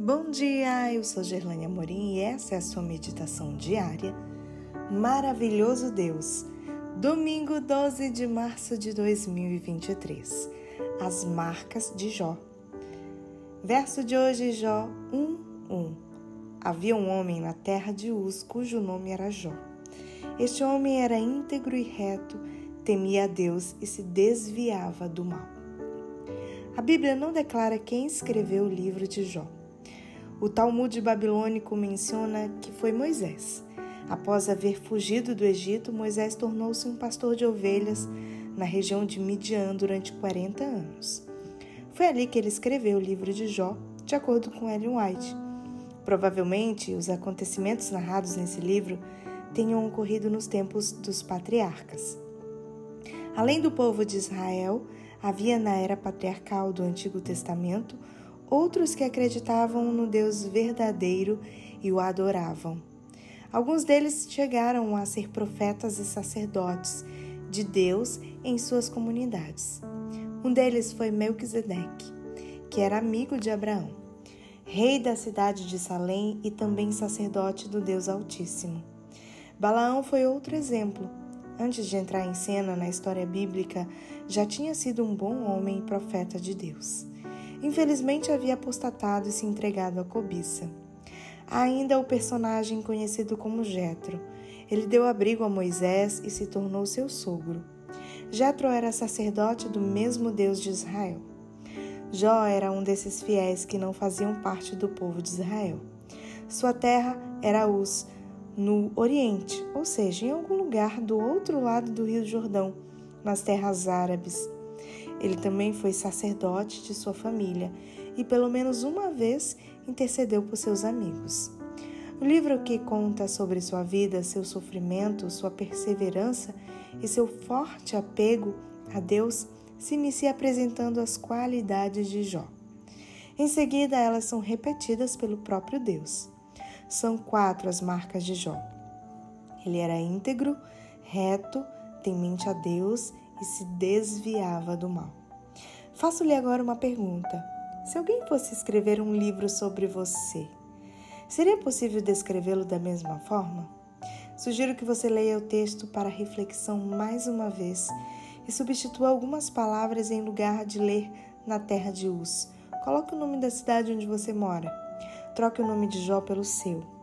Bom dia, eu sou Gerlane Amorim e essa é a sua meditação diária. Maravilhoso Deus, domingo 12 de março de 2023. As marcas de Jó. Verso de hoje, Jó 1:1. Havia um homem na terra de Uz cujo nome era Jó. Este homem era íntegro e reto, temia a Deus e se desviava do mal. A Bíblia não declara quem escreveu o livro de Jó. O Talmud babilônico menciona que foi Moisés. Após haver fugido do Egito, Moisés tornou-se um pastor de ovelhas na região de Midian durante 40 anos. Foi ali que ele escreveu o livro de Jó, de acordo com Ellen White. Provavelmente, os acontecimentos narrados nesse livro tenham ocorrido nos tempos dos patriarcas. Além do povo de Israel, havia na era patriarcal do Antigo Testamento outros que acreditavam no Deus verdadeiro e o adoravam. Alguns deles chegaram a ser profetas e sacerdotes de Deus em suas comunidades. Um deles foi Melquisedeque, que era amigo de Abraão, rei da cidade de Salém e também sacerdote do Deus Altíssimo. Balaão foi outro exemplo. Antes de entrar em cena na história bíblica, já tinha sido um bom homem e profeta de Deus. Infelizmente havia apostatado e se entregado à cobiça. Há ainda o personagem conhecido como Jetro. Ele deu abrigo a Moisés e se tornou seu sogro. Jetro era sacerdote do mesmo Deus de Israel. Jó era um desses fiéis que não faziam parte do povo de Israel. Sua terra era Uz, no Oriente, ou seja, em algum lugar do outro lado do Rio Jordão, nas terras árabes. Ele também foi sacerdote de sua família e, pelo menos uma vez, intercedeu por seus amigos. O livro que conta sobre sua vida, seu sofrimento, sua perseverança e seu forte apego a Deus se inicia apresentando as qualidades de Jó. Em seguida, elas são repetidas pelo próprio Deus. São quatro as marcas de Jó. Ele era íntegro, reto, temente a Deus e se desviava do mal. Faço-lhe agora uma pergunta. Se alguém fosse escrever um livro sobre você, seria possível descrevê-lo da mesma forma? Sugiro que você leia o texto para reflexão mais uma vez e substitua algumas palavras em lugar de ler na terra de Uz. Coloque o nome da cidade onde você mora. Troque o nome de Jó pelo seu.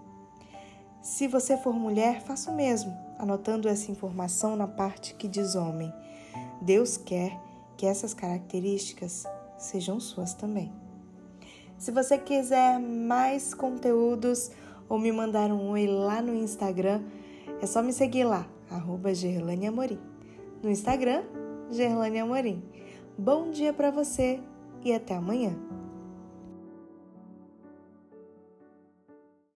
Se você for mulher, faça o mesmo, anotando essa informação na parte que diz homem. Deus quer que essas características sejam suas também. Se você quiser mais conteúdos ou me mandar um oi lá no Instagram, é só me seguir lá, arroba Amorim. No Instagram, Gerlane Amorim. Bom dia para você e até amanhã.